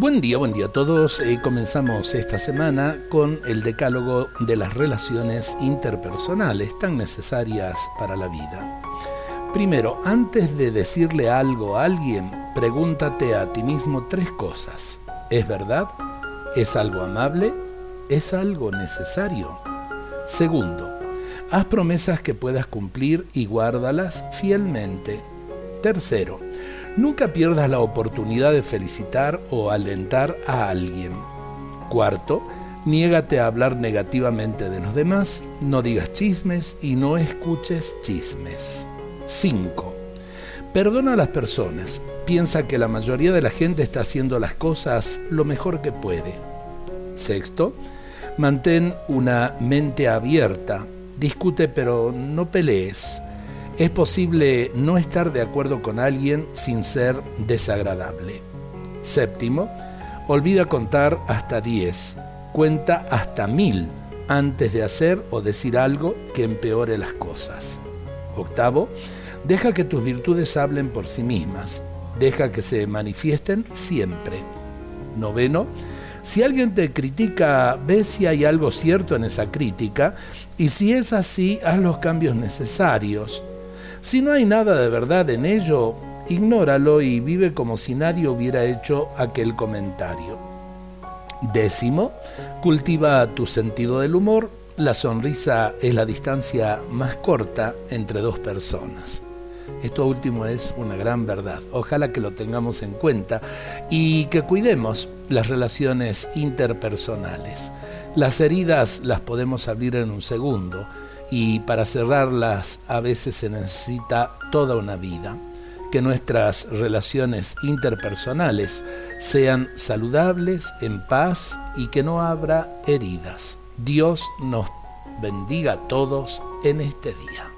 Buen día, buen día a todos. Eh, comenzamos esta semana con el decálogo de las relaciones interpersonales tan necesarias para la vida. Primero, antes de decirle algo a alguien, pregúntate a ti mismo tres cosas. ¿Es verdad? ¿Es algo amable? ¿Es algo necesario? Segundo, haz promesas que puedas cumplir y guárdalas fielmente. Tercero, Nunca pierdas la oportunidad de felicitar o alentar a alguien. Cuarto, niégate a hablar negativamente de los demás, no digas chismes y no escuches chismes. 5. Perdona a las personas. Piensa que la mayoría de la gente está haciendo las cosas lo mejor que puede. Sexto, mantén una mente abierta. Discute pero no pelees. Es posible no estar de acuerdo con alguien sin ser desagradable. Séptimo, olvida contar hasta 10. Cuenta hasta mil antes de hacer o decir algo que empeore las cosas. Octavo, deja que tus virtudes hablen por sí mismas. Deja que se manifiesten siempre. Noveno, si alguien te critica, ve si hay algo cierto en esa crítica y si es así, haz los cambios necesarios. Si no hay nada de verdad en ello, ignóralo y vive como si nadie hubiera hecho aquel comentario. Décimo, cultiva tu sentido del humor. La sonrisa es la distancia más corta entre dos personas. Esto último es una gran verdad. Ojalá que lo tengamos en cuenta y que cuidemos las relaciones interpersonales. Las heridas las podemos abrir en un segundo y para cerrarlas a veces se necesita toda una vida. Que nuestras relaciones interpersonales sean saludables, en paz y que no habrá heridas. Dios nos bendiga a todos en este día.